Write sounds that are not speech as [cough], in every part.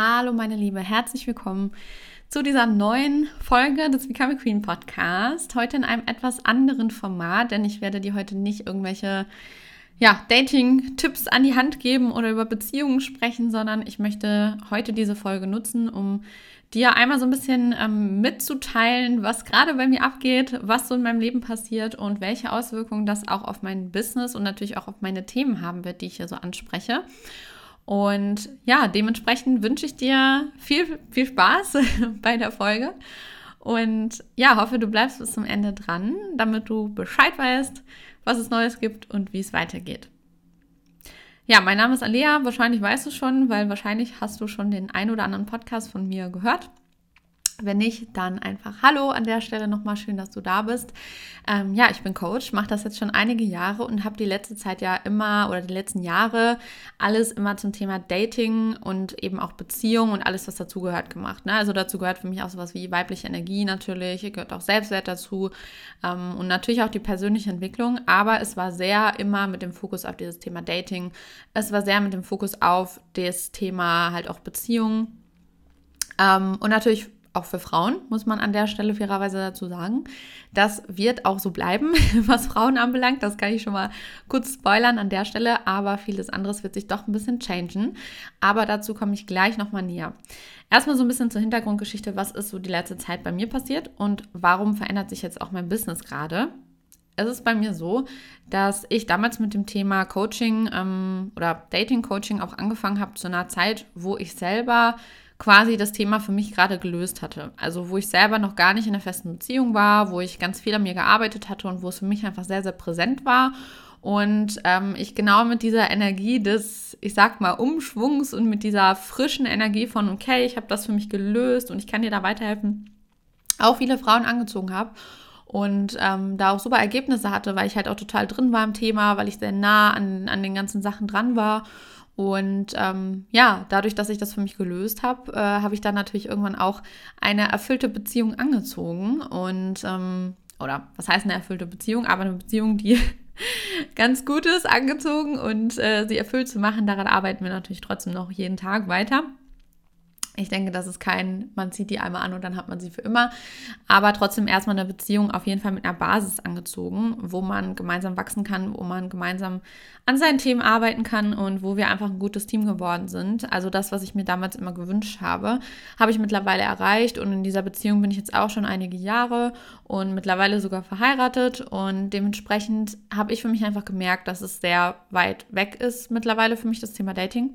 Hallo meine Liebe, herzlich willkommen zu dieser neuen Folge des Become a Queen Podcast. Heute in einem etwas anderen Format, denn ich werde dir heute nicht irgendwelche ja, Dating-Tipps an die Hand geben oder über Beziehungen sprechen, sondern ich möchte heute diese Folge nutzen, um dir einmal so ein bisschen ähm, mitzuteilen, was gerade bei mir abgeht, was so in meinem Leben passiert und welche Auswirkungen das auch auf mein Business und natürlich auch auf meine Themen haben wird, die ich hier so anspreche. Und ja, dementsprechend wünsche ich dir viel, viel Spaß [laughs] bei der Folge. Und ja, hoffe, du bleibst bis zum Ende dran, damit du Bescheid weißt, was es Neues gibt und wie es weitergeht. Ja, mein Name ist Alea. Wahrscheinlich weißt du schon, weil wahrscheinlich hast du schon den ein oder anderen Podcast von mir gehört. Wenn nicht, dann einfach Hallo an der Stelle nochmal schön, dass du da bist. Ähm, ja, ich bin Coach, mache das jetzt schon einige Jahre und habe die letzte Zeit ja immer oder die letzten Jahre alles immer zum Thema Dating und eben auch Beziehung und alles, was dazugehört, gemacht. Ne? Also dazu gehört für mich auch sowas wie weibliche Energie natürlich, gehört auch Selbstwert dazu ähm, und natürlich auch die persönliche Entwicklung. Aber es war sehr immer mit dem Fokus auf dieses Thema Dating. Es war sehr mit dem Fokus auf das Thema halt auch Beziehung. Ähm, und natürlich auch für Frauen, muss man an der Stelle fairerweise dazu sagen. Das wird auch so bleiben, [laughs] was Frauen anbelangt. Das kann ich schon mal kurz spoilern an der Stelle. Aber vieles anderes wird sich doch ein bisschen changen. Aber dazu komme ich gleich nochmal näher. Erstmal so ein bisschen zur Hintergrundgeschichte. Was ist so die letzte Zeit bei mir passiert und warum verändert sich jetzt auch mein Business gerade? Es ist bei mir so, dass ich damals mit dem Thema Coaching ähm, oder Dating Coaching auch angefangen habe zu einer Zeit, wo ich selber quasi das Thema für mich gerade gelöst hatte. Also wo ich selber noch gar nicht in einer festen Beziehung war, wo ich ganz viel an mir gearbeitet hatte und wo es für mich einfach sehr, sehr präsent war. Und ähm, ich genau mit dieser Energie des, ich sag mal, Umschwungs und mit dieser frischen Energie von, okay, ich habe das für mich gelöst und ich kann dir da weiterhelfen, auch viele Frauen angezogen habe und ähm, da auch super Ergebnisse hatte, weil ich halt auch total drin war im Thema, weil ich sehr nah an, an den ganzen Sachen dran war und ähm, ja, dadurch, dass ich das für mich gelöst habe, äh, habe ich dann natürlich irgendwann auch eine erfüllte Beziehung angezogen. Und, ähm, oder was heißt eine erfüllte Beziehung? Aber eine Beziehung, die [laughs] ganz gut ist, angezogen und äh, sie erfüllt zu machen. Daran arbeiten wir natürlich trotzdem noch jeden Tag weiter. Ich denke, das ist kein, man zieht die einmal an und dann hat man sie für immer. Aber trotzdem erstmal eine Beziehung auf jeden Fall mit einer Basis angezogen, wo man gemeinsam wachsen kann, wo man gemeinsam an seinen Themen arbeiten kann und wo wir einfach ein gutes Team geworden sind. Also das, was ich mir damals immer gewünscht habe, habe ich mittlerweile erreicht und in dieser Beziehung bin ich jetzt auch schon einige Jahre und mittlerweile sogar verheiratet und dementsprechend habe ich für mich einfach gemerkt, dass es sehr weit weg ist mittlerweile für mich das Thema Dating.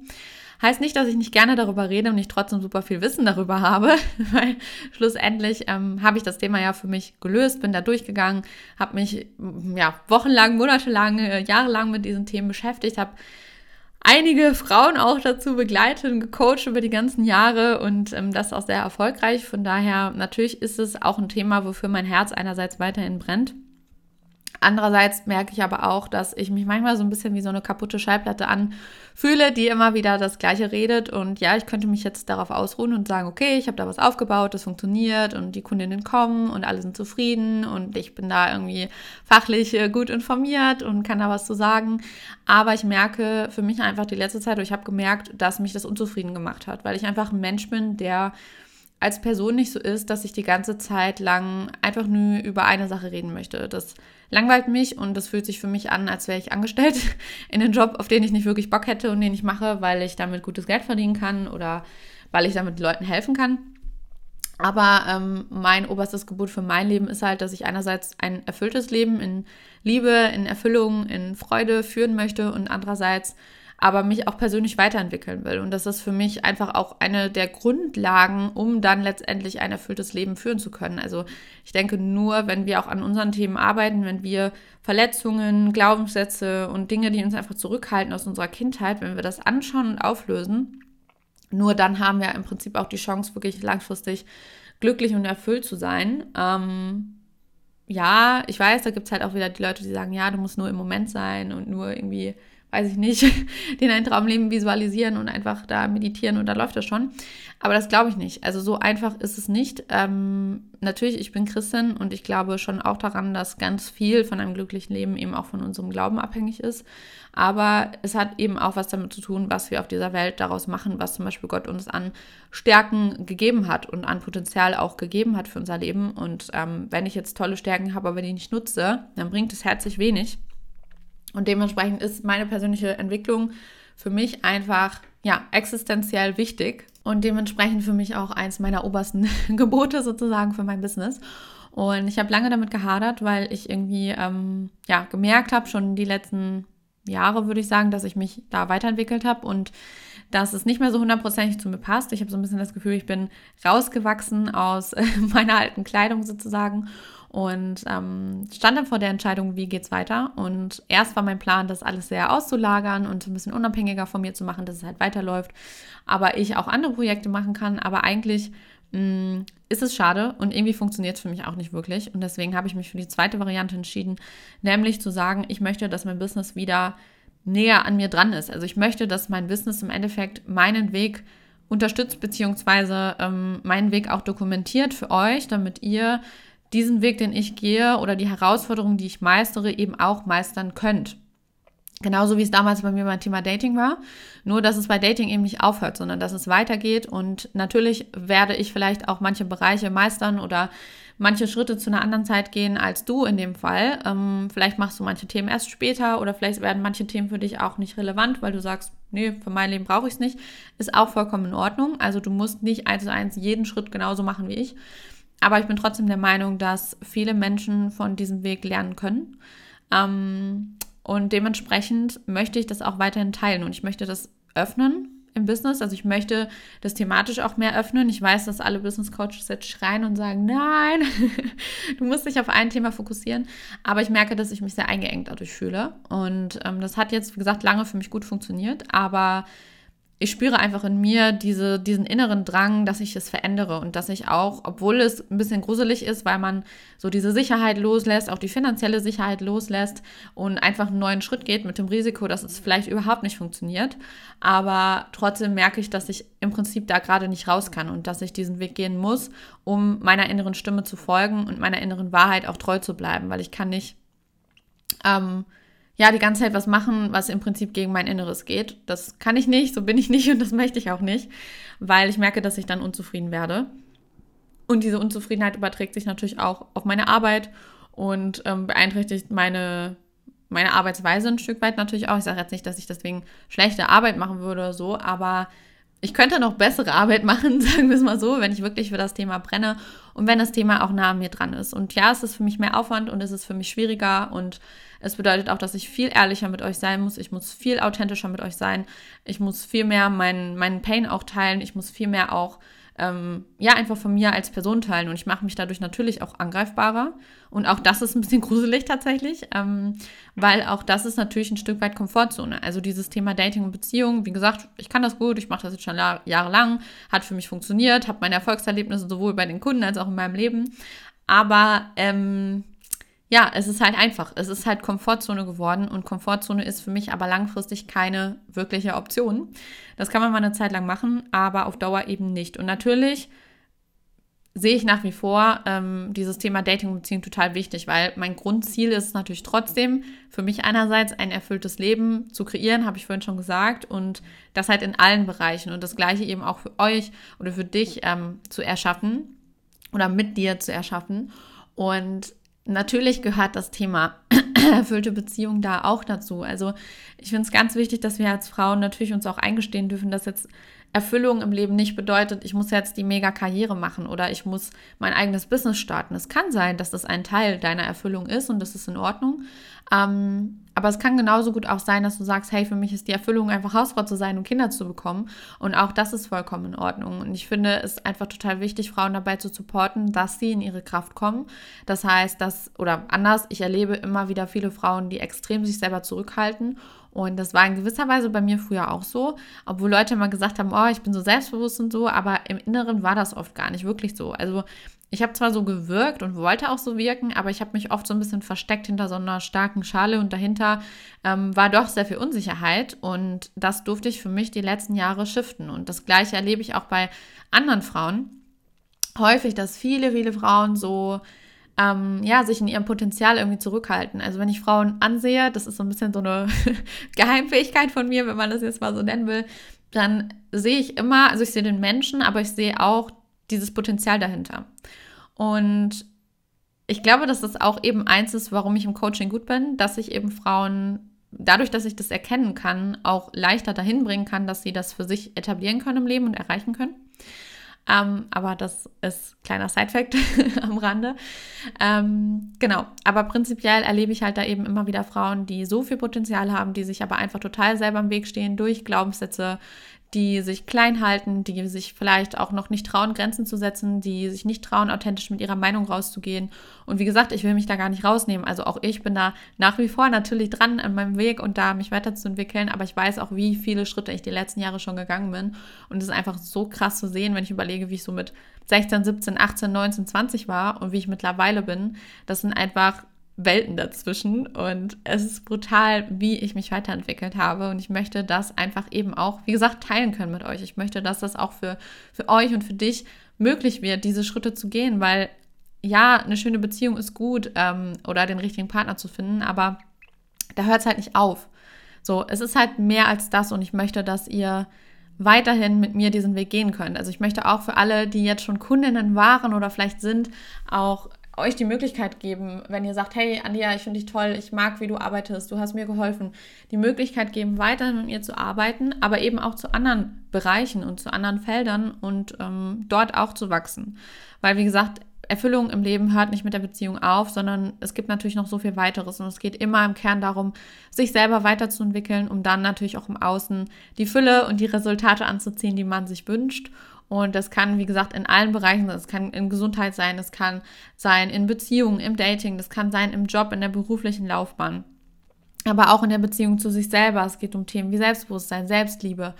Heißt nicht, dass ich nicht gerne darüber rede und ich trotzdem super viel Wissen darüber habe, [laughs] weil schlussendlich ähm, habe ich das Thema ja für mich gelöst, bin da durchgegangen, habe mich mm, ja wochenlang, monatelang, äh, jahrelang mit diesen Themen beschäftigt, habe einige Frauen auch dazu begleitet und gecoacht über die ganzen Jahre und ähm, das auch sehr erfolgreich. Von daher natürlich ist es auch ein Thema, wofür mein Herz einerseits weiterhin brennt. Andererseits merke ich aber auch, dass ich mich manchmal so ein bisschen wie so eine kaputte Schallplatte anfühle, die immer wieder das Gleiche redet. Und ja, ich könnte mich jetzt darauf ausruhen und sagen, okay, ich habe da was aufgebaut, das funktioniert und die Kundinnen kommen und alle sind zufrieden und ich bin da irgendwie fachlich äh, gut informiert und kann da was zu sagen. Aber ich merke für mich einfach die letzte Zeit, ich habe gemerkt, dass mich das unzufrieden gemacht hat, weil ich einfach ein Mensch bin, der als Person nicht so ist, dass ich die ganze Zeit lang einfach nur über eine Sache reden möchte. Das langweilt mich und das fühlt sich für mich an, als wäre ich angestellt [laughs] in einen Job, auf den ich nicht wirklich Bock hätte und den ich mache, weil ich damit gutes Geld verdienen kann oder weil ich damit Leuten helfen kann. Aber ähm, mein oberstes Gebot für mein Leben ist halt, dass ich einerseits ein erfülltes Leben in Liebe, in Erfüllung, in Freude führen möchte und andererseits aber mich auch persönlich weiterentwickeln will. Und das ist für mich einfach auch eine der Grundlagen, um dann letztendlich ein erfülltes Leben führen zu können. Also ich denke, nur wenn wir auch an unseren Themen arbeiten, wenn wir Verletzungen, Glaubenssätze und Dinge, die uns einfach zurückhalten aus unserer Kindheit, wenn wir das anschauen und auflösen, nur dann haben wir im Prinzip auch die Chance, wirklich langfristig glücklich und erfüllt zu sein. Ähm, ja, ich weiß, da gibt es halt auch wieder die Leute, die sagen, ja, du musst nur im Moment sein und nur irgendwie weiß ich nicht, [laughs] den ein Traumleben visualisieren und einfach da meditieren und da läuft das schon. Aber das glaube ich nicht. Also so einfach ist es nicht. Ähm, natürlich, ich bin Christin und ich glaube schon auch daran, dass ganz viel von einem glücklichen Leben eben auch von unserem Glauben abhängig ist. Aber es hat eben auch was damit zu tun, was wir auf dieser Welt daraus machen, was zum Beispiel Gott uns an Stärken gegeben hat und an Potenzial auch gegeben hat für unser Leben. Und ähm, wenn ich jetzt tolle Stärken habe, aber die nicht nutze, dann bringt es herzlich wenig. Und dementsprechend ist meine persönliche Entwicklung für mich einfach ja, existenziell wichtig und dementsprechend für mich auch eins meiner obersten [laughs] Gebote sozusagen für mein Business. Und ich habe lange damit gehadert, weil ich irgendwie ähm, ja, gemerkt habe, schon die letzten Jahre würde ich sagen, dass ich mich da weiterentwickelt habe und dass es nicht mehr so hundertprozentig zu mir passt. Ich habe so ein bisschen das Gefühl, ich bin rausgewachsen aus [laughs] meiner alten Kleidung sozusagen und ähm, stand dann vor der Entscheidung, wie geht's weiter. Und erst war mein Plan, das alles sehr auszulagern und ein bisschen unabhängiger von mir zu machen, dass es halt weiterläuft, aber ich auch andere Projekte machen kann. Aber eigentlich mh, mm, ist es schade und irgendwie funktioniert es für mich auch nicht wirklich. Und deswegen habe ich mich für die zweite Variante entschieden, nämlich zu sagen, ich möchte, dass mein Business wieder näher an mir dran ist. Also ich möchte, dass mein Business im Endeffekt meinen Weg unterstützt, beziehungsweise ähm, meinen Weg auch dokumentiert für euch, damit ihr diesen Weg, den ich gehe oder die Herausforderungen, die ich meistere, eben auch meistern könnt. Genauso wie es damals bei mir beim Thema Dating war. Nur, dass es bei Dating eben nicht aufhört, sondern dass es weitergeht. Und natürlich werde ich vielleicht auch manche Bereiche meistern oder manche Schritte zu einer anderen Zeit gehen als du in dem Fall. Ähm, vielleicht machst du manche Themen erst später oder vielleicht werden manche Themen für dich auch nicht relevant, weil du sagst, nee, für mein Leben brauche ich es nicht. Ist auch vollkommen in Ordnung. Also du musst nicht eins zu eins jeden Schritt genauso machen wie ich. Aber ich bin trotzdem der Meinung, dass viele Menschen von diesem Weg lernen können. Ähm, und dementsprechend möchte ich das auch weiterhin teilen und ich möchte das öffnen im Business. Also ich möchte das thematisch auch mehr öffnen. Ich weiß, dass alle Business Coaches jetzt schreien und sagen, nein, [laughs] du musst dich auf ein Thema fokussieren. Aber ich merke, dass ich mich sehr eingeengt dadurch fühle. Und ähm, das hat jetzt, wie gesagt, lange für mich gut funktioniert. Aber ich spüre einfach in mir diese, diesen inneren Drang, dass ich es verändere und dass ich auch, obwohl es ein bisschen gruselig ist, weil man so diese Sicherheit loslässt, auch die finanzielle Sicherheit loslässt und einfach einen neuen Schritt geht mit dem Risiko, dass es vielleicht überhaupt nicht funktioniert. Aber trotzdem merke ich, dass ich im Prinzip da gerade nicht raus kann und dass ich diesen Weg gehen muss, um meiner inneren Stimme zu folgen und meiner inneren Wahrheit auch treu zu bleiben, weil ich kann nicht ähm, ja, die ganze Zeit was machen, was im Prinzip gegen mein Inneres geht. Das kann ich nicht, so bin ich [laughs] nicht und das möchte ich auch nicht, weil ich merke, dass ich dann unzufrieden werde. Und diese Unzufriedenheit überträgt sich natürlich auch auf meine Arbeit und ähm, beeinträchtigt meine, meine Arbeitsweise ein Stück weit natürlich auch. Ich sage jetzt nicht, dass ich deswegen schlechte Arbeit machen würde oder so, aber ich könnte noch bessere [laughs] Arbeit machen, sagen wir es mal so, wenn ich wirklich für das Thema brenne und wenn das Thema auch nah an mir dran ist. Und ja, es ist für mich mehr Aufwand und es ist für mich schwieriger und es bedeutet auch, dass ich viel ehrlicher mit euch sein muss. Ich muss viel authentischer mit euch sein. Ich muss viel mehr meinen, meinen Pain auch teilen. Ich muss viel mehr auch, ähm, ja, einfach von mir als Person teilen. Und ich mache mich dadurch natürlich auch angreifbarer. Und auch das ist ein bisschen [laughs] gruselig tatsächlich, ähm, weil auch das ist natürlich ein Stück weit Komfortzone. Also dieses Thema Dating und Beziehung, wie gesagt, ich kann das gut, ich mache das jetzt schon jahrelang, hat für mich funktioniert, habe meine Erfolgserlebnisse sowohl bei den Kunden als auch in meinem Leben. Aber ähm, ja, es ist halt einfach. Es ist halt Komfortzone geworden und Komfortzone ist für mich aber langfristig keine wirkliche Option. Das kann man mal eine Zeit lang machen, aber auf Dauer eben nicht. Und natürlich sehe ich nach wie vor ähm, dieses Thema Dating und Beziehung total wichtig, weil mein Grundziel ist natürlich trotzdem für mich einerseits ein erfülltes Leben zu kreieren, habe ich vorhin schon gesagt, und das halt in allen Bereichen und das gleiche eben auch für euch oder für dich ähm, zu erschaffen oder mit dir zu erschaffen. Und natürlich gehört das Thema [clears throat] erfüllte Beziehung da auch dazu. Also ich finde es ganz wichtig, dass wir als Frauen natürlich uns auch eingestehen dürfen, dass jetzt Erfüllung im Leben nicht bedeutet, ich muss jetzt die mega Karriere machen oder ich muss mein eigenes Business starten. Es kann sein, dass das ein Teil deiner Erfüllung ist und das ist in Ordnung. Ähm, aber es kann genauso gut auch sein, dass du sagst, hey, für mich ist die Erfüllung einfach Hausfrau zu sein und Kinder zu bekommen. Und auch das ist vollkommen in Ordnung. Und ich finde es einfach total wichtig, Frauen dabei zu supporten, dass sie in ihre Kraft kommen. Das heißt, dass, oder anders, ich erlebe immer wieder viele Frauen, die extrem sich selber zurückhalten Und das war in gewisser Weise bei mir früher auch so, obwohl Leute immer gesagt haben, oh, ich bin so selbstbewusst und so, aber im Inneren war das oft gar nicht wirklich so. Also ich habe zwar so gewirkt und wollte auch so wirken, aber ich habe mich oft so ein bisschen versteckt hinter so einer starken Schale und dahinter ähm, war doch sehr viel Unsicherheit und das durfte ich für mich die letzten Jahre shiften. Und das gleiche erlebe ich auch bei anderen Frauen. Häufig, dass viele, viele Frauen so ähm, ja, sich in ihrem Potenzial irgendwie zurückhalten. Also wenn ich Frauen ansehe, das ist so ein bisschen so eine [laughs] Geheimfähigkeit von mir, wenn man das jetzt mal so nennen will, dann sehe ich immer, also ich sehe den Menschen, aber ich sehe auch dieses Potenzial dahinter. Und ich glaube, dass das auch eben eins ist, warum ich im Coaching gut bin, dass ich eben Frauen dadurch, dass ich das erkennen kann, auch leichter dahin bringen kann, dass sie das für sich etablieren können im Leben und erreichen können. Ähm, aber das ist kleiner Sidefact [laughs] am Rande. Ähm, genau, aber prinzipiell erlebe ich halt da eben immer wieder Frauen, die so viel Potenzial haben, die sich aber einfach total selber im Weg stehen durch Glaubenssätze, die sich klein halten, die sich vielleicht auch noch nicht trauen, Grenzen zu setzen, die sich nicht trauen, authentisch mit ihrer Meinung rauszugehen. Und wie gesagt, ich will mich da gar nicht rausnehmen. Also auch ich bin da nach wie vor natürlich dran an meinem Weg und da mich weiterzuentwickeln. Aber ich weiß auch, wie viele Schritte ich die letzten Jahre schon gegangen bin. Und es ist einfach so krass zu sehen, wenn ich überlege, wie ich so mit 16, 17, 18, 19, 20 war und wie ich mittlerweile bin. Das sind einfach Welten dazwischen und es ist brutal, wie ich mich weiterentwickelt habe und ich möchte das einfach eben auch, wie gesagt, teilen können mit euch. Ich möchte, dass das auch für, für euch und für dich möglich wird, diese Schritte zu gehen, weil ja, eine schöne Beziehung ist gut ähm, oder den richtigen Partner zu finden, aber da hört es halt nicht auf. So, es ist halt mehr als das und ich möchte, dass ihr weiterhin mit mir diesen Weg gehen könnt. Also ich möchte auch für alle, die jetzt schon Kundinnen waren oder vielleicht sind, auch euch die Möglichkeit geben, wenn ihr sagt, hey Anja, ich finde dich toll, ich mag, wie du arbeitest, du hast mir geholfen, die Möglichkeit geben, weiterhin mit mir zu arbeiten, aber eben auch zu anderen Bereichen und zu anderen Feldern und ähm, dort auch zu wachsen. Weil, wie gesagt, Erfüllung im Leben hört nicht mit der Beziehung auf, sondern es gibt natürlich noch so viel weiteres und es geht immer im Kern darum, sich selber weiterzuentwickeln, um dann natürlich auch im Außen die Fülle und die Resultate anzuziehen, die man sich wünscht. Und das kann, wie gesagt, in allen Bereichen sein. Es kann in Gesundheit sein, es kann sein in Beziehungen, im Dating, das kann sein im Job, in der beruflichen Laufbahn. Aber auch in der Beziehung zu sich selber. Es geht um Themen wie Selbstbewusstsein, Selbstliebe,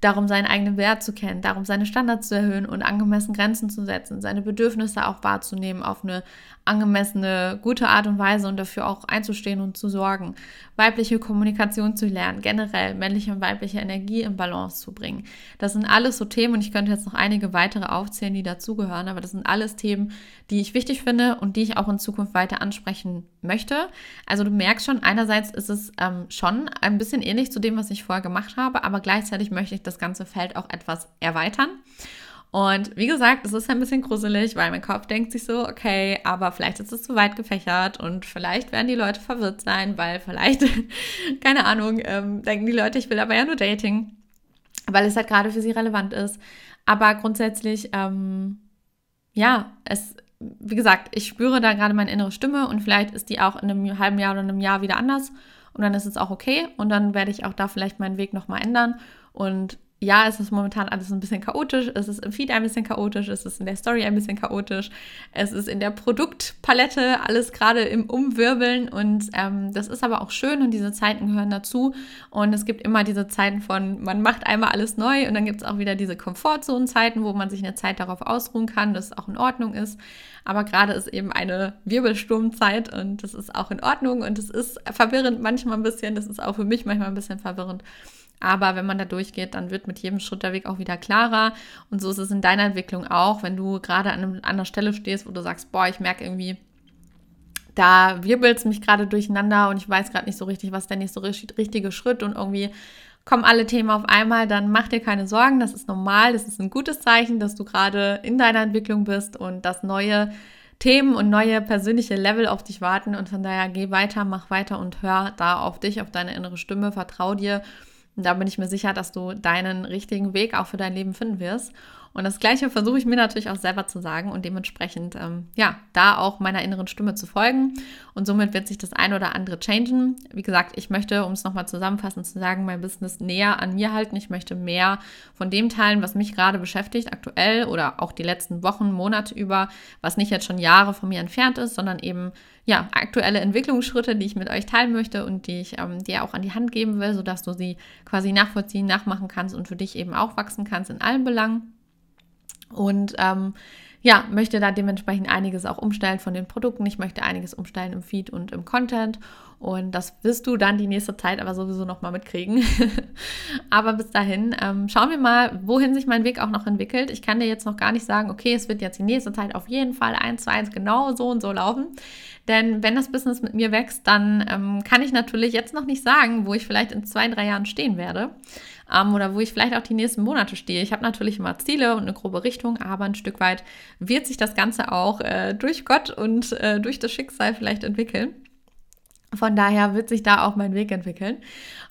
darum, seinen eigenen Wert zu kennen, darum, seine Standards zu erhöhen und angemessen Grenzen zu setzen, seine Bedürfnisse auch wahrzunehmen auf eine angemessene, gute Art und Weise und dafür auch einzustehen und zu sorgen, weibliche Kommunikation zu lernen, generell männliche und weibliche Energie in Balance zu bringen. Das sind alles so Themen und ich könnte jetzt noch einige weitere aufzählen, die dazugehören, aber das sind alles Themen, die ich wichtig finde und die ich auch in Zukunft weiter ansprechen möchte. Also du merkst schon, einerseits ist es ähm, schon ein bisschen ähnlich zu dem, was ich vorher gemacht habe, aber gleichzeitig möchte ich das ganze Feld auch etwas erweitern. Und wie gesagt, es ist ein bisschen gruselig, weil mein Kopf denkt sich so, okay, aber vielleicht ist es zu weit gefächert und vielleicht werden die Leute verwirrt sein, weil vielleicht, [laughs] keine Ahnung, ähm, denken die Leute, ich will aber ja nur Dating, weil es halt gerade für sie relevant ist. Aber grundsätzlich, ähm, ja, es, wie gesagt, ich spüre da gerade meine innere Stimme und vielleicht ist die auch in einem halben Jahr oder einem Jahr wieder anders und dann ist es auch okay und dann werde ich auch da vielleicht meinen Weg nochmal ändern und ja, es ist momentan alles ein bisschen chaotisch. Es ist im Feed ein bisschen chaotisch. Es ist in der Story ein bisschen chaotisch. Es ist in der Produktpalette alles gerade im Umwirbeln. Und ähm, das ist aber auch schön und diese Zeiten gehören dazu. Und es gibt immer diese Zeiten von, man macht einmal alles neu und dann gibt es auch wieder diese Komfortzone-Zeiten, wo man sich eine Zeit darauf ausruhen kann, dass es auch in Ordnung ist. Aber gerade ist eben eine Wirbelsturmzeit und das ist auch in Ordnung und es ist verwirrend manchmal ein bisschen. Das ist auch für mich manchmal ein bisschen verwirrend. Aber wenn man da durchgeht, dann wird mit jedem Schritt der Weg auch wieder klarer. Und so ist es in deiner Entwicklung auch, wenn du gerade an, einer Stelle stehst, wo du sagst, boah, ich merke irgendwie, da wirbelt es mich gerade durcheinander und ich weiß gerade nicht so richtig, was der nächste richtige Schritt und irgendwie kommen alle Themen auf einmal, dann mach dir keine Sorgen, das ist normal, das ist ein gutes Zeichen, dass du gerade in deiner Entwicklung bist und dass neue Themen und neue persönliche Level auf dich warten. Und von daher geh weiter, mach weiter und hör da auf dich, auf deine innere Stimme, vertrau dir und da bin ich mir sicher, dass du deinen richtigen Weg auch für dein Leben finden wirst. Und das Gleiche versuche ich mir natürlich auch selber zu sagen und dementsprechend, ähm, ja, da auch meiner inneren Stimme zu folgen. Und somit wird sich das ein oder andere changen. Wie gesagt, ich möchte, um es nochmal zusammenfassend zu sagen, mein Business näher an mir halten. Ich möchte mehr von dem teilen, was mich gerade beschäftigt, aktuell oder auch die letzten Wochen, Monate über, was nicht jetzt schon Jahre von mir entfernt ist, sondern eben ja, aktuelle Entwicklungsschritte, die ich mit euch teilen möchte und die ich ähm, dir auch an die Hand geben will, sodass du sie quasi nachvollziehen, nachmachen kannst und für dich eben auch wachsen kannst in allen Belangen. Und ähm, ja, möchte da dementsprechend einiges auch umstellen von den Produkten. Ich möchte einiges umstellen im Feed und im Content. Und das wirst du dann die nächste Zeit aber sowieso nochmal mitkriegen. [laughs] aber bis dahin, ähm, schauen wir mal, wohin sich mein Weg auch noch entwickelt. Ich kann dir jetzt noch gar nicht sagen, okay, es wird jetzt die nächste Zeit auf jeden Fall eins zu eins genau so und so laufen. Denn wenn das Business mit mir wächst, dann ähm, kann ich natürlich jetzt noch nicht sagen, wo ich vielleicht in zwei, drei Jahren stehen werde ähm, oder wo ich vielleicht auch die nächsten Monate stehe. Ich habe natürlich immer Ziele und eine grobe Richtung, aber ein Stück weit wird sich das Ganze auch äh, durch Gott und äh, durch das Schicksal vielleicht entwickeln. Von daher wird sich da auch mein Weg entwickeln.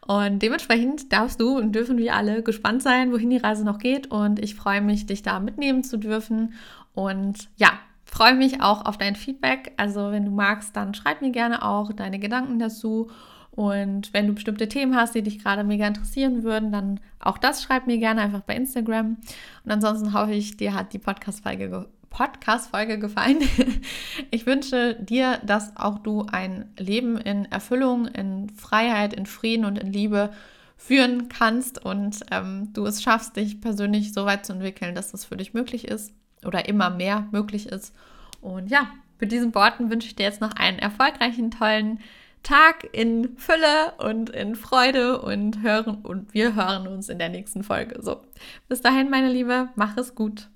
Und dementsprechend darfst du und dürfen wir alle gespannt sein, wohin die Reise noch geht. Und ich freue mich, dich da mitnehmen zu dürfen. Und ja, freue mich auch auf dein Feedback. Also wenn du magst, dann schreib mir gerne auch deine Gedanken dazu. Und wenn du bestimmte Themen hast, die dich gerade mega interessieren würden, dann auch das schreib mir gerne einfach bei Instagram. Und ansonsten hoffe ich, dir hat die Podcast-Folge Podcast gefallen. [laughs] Ich wünsche dir, dass auch du ein Leben in Erfüllung, in Freiheit, in Frieden und in Liebe führen kannst und ähm, du es schaffst, dich persönlich so weit zu entwickeln, dass das für dich möglich ist oder immer mehr möglich ist. Und ja, mit diesen Worten wünsche ich dir jetzt noch einen erfolgreichen, tollen Tag in Fülle und in Freude und hören und wir hören uns in der nächsten Folge. So, bis dahin, meine Liebe, mach es gut.